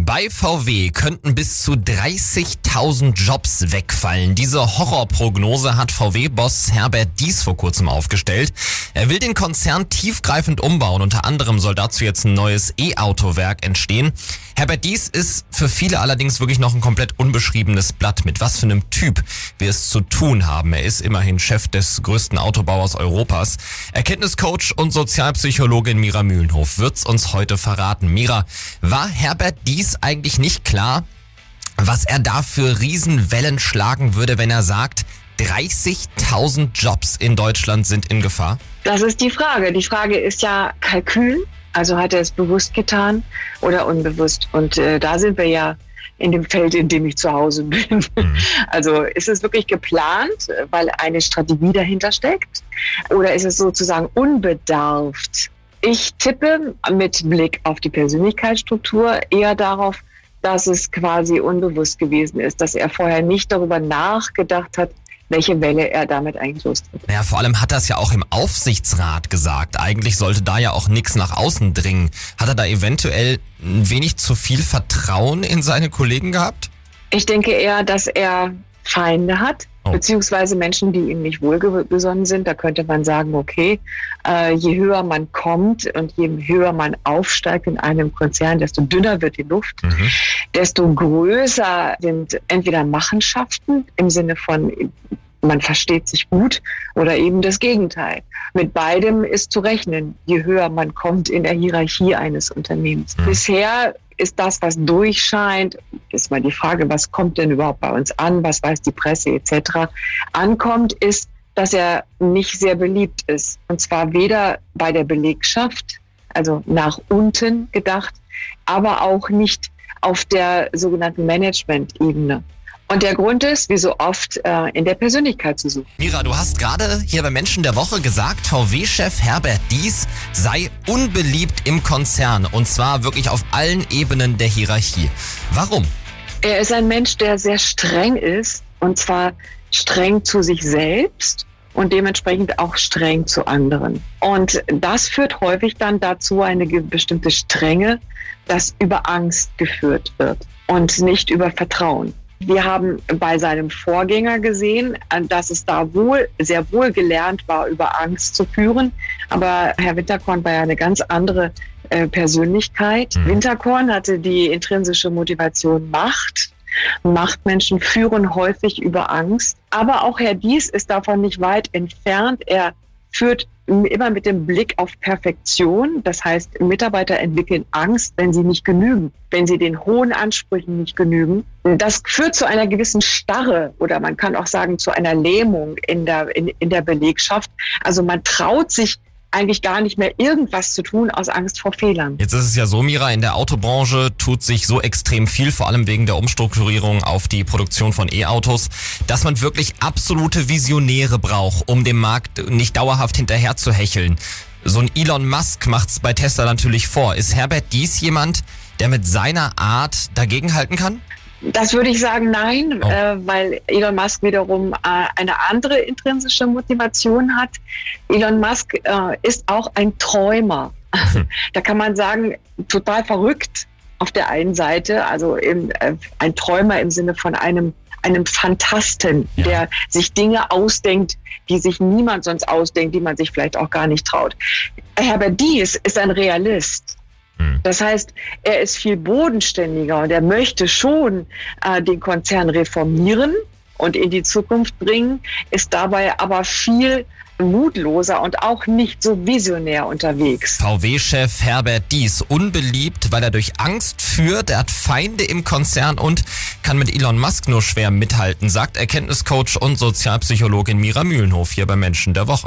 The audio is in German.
Bei VW könnten bis zu 30.000 Jobs wegfallen. Diese Horrorprognose hat VW-Boss Herbert Dies vor kurzem aufgestellt. Er will den Konzern tiefgreifend umbauen. Unter anderem soll dazu jetzt ein neues E-Auto-Werk entstehen. Herbert Dies ist für viele allerdings wirklich noch ein komplett unbeschriebenes Blatt. Mit was für einem Typ wir es zu tun haben. Er ist immerhin Chef des größten Autobauers Europas. Erkenntniscoach und Sozialpsychologin Mira Mühlenhof wird's uns heute verraten. Mira, war Herbert Dies ist eigentlich nicht klar, was er da für Riesenwellen schlagen würde, wenn er sagt, 30.000 Jobs in Deutschland sind in Gefahr? Das ist die Frage. Die Frage ist ja Kalkül. Also hat er es bewusst getan oder unbewusst? Und äh, da sind wir ja in dem Feld, in dem ich zu Hause bin. Mhm. Also ist es wirklich geplant, weil eine Strategie dahinter steckt? Oder ist es sozusagen unbedarft? Ich tippe mit Blick auf die Persönlichkeitsstruktur eher darauf, dass es quasi unbewusst gewesen ist, dass er vorher nicht darüber nachgedacht hat, welche Welle er damit eigentlich lostritt. Ja, vor allem hat er es ja auch im Aufsichtsrat gesagt. Eigentlich sollte da ja auch nichts nach außen dringen. Hat er da eventuell ein wenig zu viel Vertrauen in seine Kollegen gehabt? Ich denke eher, dass er Feinde hat, oh. beziehungsweise Menschen, die ihm nicht wohlgesonnen sind. Da könnte man sagen, okay, äh, je höher man kommt und je höher man aufsteigt in einem Konzern, desto dünner wird die Luft, mhm. desto größer sind entweder Machenschaften im Sinne von man versteht sich gut oder eben das Gegenteil. Mit beidem ist zu rechnen, je höher man kommt in der Hierarchie eines Unternehmens. Mhm. Bisher ist das, was durchscheint, ist mal die Frage, was kommt denn überhaupt bei uns an, was weiß die Presse etc. ankommt, ist, dass er nicht sehr beliebt ist. Und zwar weder bei der Belegschaft, also nach unten gedacht, aber auch nicht auf der sogenannten Management-Ebene. Und der Grund ist, wie so oft, äh, in der Persönlichkeit zu suchen. Mira, du hast gerade hier bei Menschen der Woche gesagt, VW-Chef Herbert Dies sei unbeliebt im Konzern. Und zwar wirklich auf allen Ebenen der Hierarchie. Warum? Er ist ein Mensch, der sehr streng ist. Und zwar streng zu sich selbst und dementsprechend auch streng zu anderen. Und das führt häufig dann dazu eine bestimmte Strenge, dass über Angst geführt wird und nicht über Vertrauen. Wir haben bei seinem Vorgänger gesehen, dass es da wohl, sehr wohl gelernt war, über Angst zu führen. Aber Herr Winterkorn war ja eine ganz andere äh, Persönlichkeit. Mhm. Winterkorn hatte die intrinsische Motivation Macht. Machtmenschen führen häufig über Angst. Aber auch Herr Dies ist davon nicht weit entfernt. Er führt immer mit dem Blick auf Perfektion. Das heißt, Mitarbeiter entwickeln Angst, wenn sie nicht genügen, wenn sie den hohen Ansprüchen nicht genügen. Das führt zu einer gewissen Starre oder man kann auch sagen zu einer Lähmung in der, in, in der Belegschaft. Also man traut sich eigentlich gar nicht mehr irgendwas zu tun aus Angst vor Fehlern. Jetzt ist es ja so, Mira, in der Autobranche tut sich so extrem viel, vor allem wegen der Umstrukturierung auf die Produktion von E-Autos, dass man wirklich absolute Visionäre braucht, um dem Markt nicht dauerhaft hinterher zu hecheln. So ein Elon Musk macht's bei Tesla natürlich vor. Ist Herbert Dies jemand, der mit seiner Art dagegenhalten kann? Das würde ich sagen, nein, oh. äh, weil Elon Musk wiederum äh, eine andere intrinsische Motivation hat. Elon Musk äh, ist auch ein Träumer. Hm. Da kann man sagen, total verrückt auf der einen Seite, also im, äh, ein Träumer im Sinne von einem einem Fantasten, ja. der sich Dinge ausdenkt, die sich niemand sonst ausdenkt, die man sich vielleicht auch gar nicht traut. Herbert Dies ist ein Realist. Hm. Das heißt, er ist viel bodenständiger und er möchte schon äh, den Konzern reformieren und in die Zukunft bringen, ist dabei aber viel mutloser und auch nicht so visionär unterwegs. VW-Chef Herbert Dies unbeliebt, weil er durch Angst führt, er hat Feinde im Konzern und kann mit Elon Musk nur schwer mithalten, sagt Erkenntniscoach und Sozialpsychologin Mira Mühlenhof hier bei Menschen der Woche.